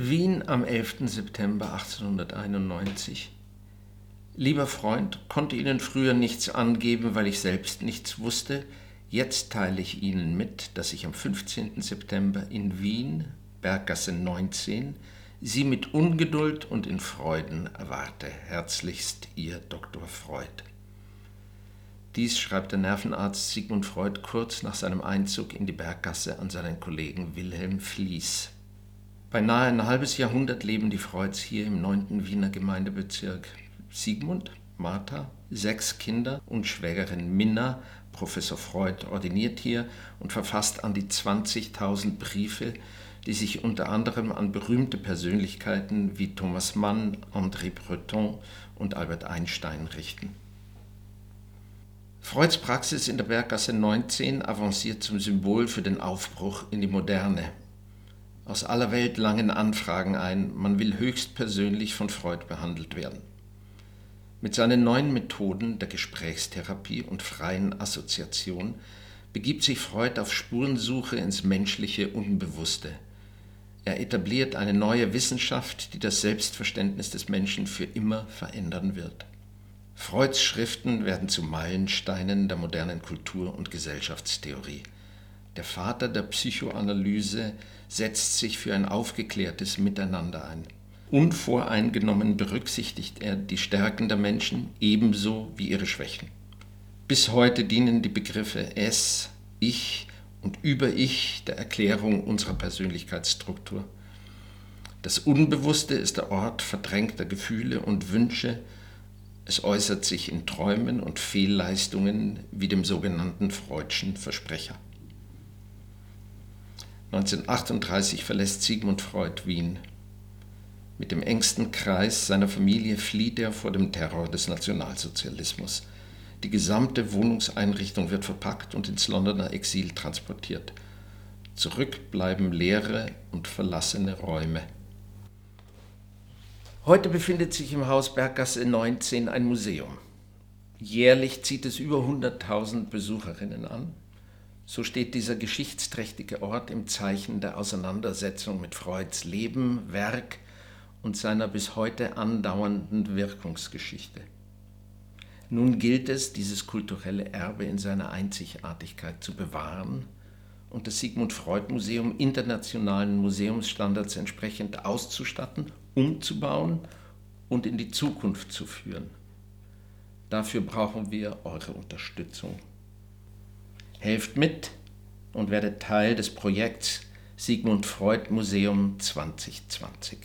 Wien am 11. September 1891. Lieber Freund, konnte Ihnen früher nichts angeben, weil ich selbst nichts wusste. Jetzt teile ich Ihnen mit, dass ich am 15. September in Wien, Berggasse 19, Sie mit Ungeduld und in Freuden erwarte. Herzlichst Ihr Dr. Freud. Dies schreibt der Nervenarzt Sigmund Freud kurz nach seinem Einzug in die Berggasse an seinen Kollegen Wilhelm Fließ. Beinahe ein halbes Jahrhundert leben die Freuds hier im 9. Wiener Gemeindebezirk. Sigmund, Martha, sechs Kinder und Schwägerin Minna, Professor Freud, ordiniert hier und verfasst an die 20.000 Briefe, die sich unter anderem an berühmte Persönlichkeiten wie Thomas Mann, André Breton und Albert Einstein richten. Freuds Praxis in der Berggasse 19 avanciert zum Symbol für den Aufbruch in die Moderne aus aller Welt langen Anfragen ein, man will höchstpersönlich von Freud behandelt werden. Mit seinen neuen Methoden der Gesprächstherapie und freien Assoziation begibt sich Freud auf Spurensuche ins menschliche Unbewusste. Er etabliert eine neue Wissenschaft, die das Selbstverständnis des Menschen für immer verändern wird. Freuds Schriften werden zu Meilensteinen der modernen Kultur- und Gesellschaftstheorie. Der Vater der Psychoanalyse setzt sich für ein aufgeklärtes Miteinander ein. Unvoreingenommen berücksichtigt er die Stärken der Menschen ebenso wie ihre Schwächen. Bis heute dienen die Begriffe Es, Ich und Über-Ich der Erklärung unserer Persönlichkeitsstruktur. Das Unbewusste ist der Ort verdrängter Gefühle und Wünsche. Es äußert sich in Träumen und Fehlleistungen wie dem sogenannten Freudschen Versprecher. 1938 verlässt Sigmund Freud Wien. Mit dem engsten Kreis seiner Familie flieht er vor dem Terror des Nationalsozialismus. Die gesamte Wohnungseinrichtung wird verpackt und ins Londoner Exil transportiert. Zurück bleiben leere und verlassene Räume. Heute befindet sich im Haus Berggasse 19 ein Museum. Jährlich zieht es über 100.000 Besucherinnen an. So steht dieser geschichtsträchtige Ort im Zeichen der Auseinandersetzung mit Freuds Leben, Werk und seiner bis heute andauernden Wirkungsgeschichte. Nun gilt es, dieses kulturelle Erbe in seiner Einzigartigkeit zu bewahren und das Sigmund Freud Museum internationalen Museumsstandards entsprechend auszustatten, umzubauen und in die Zukunft zu führen. Dafür brauchen wir eure Unterstützung. Helft mit und werdet Teil des Projekts Sigmund Freud Museum 2020.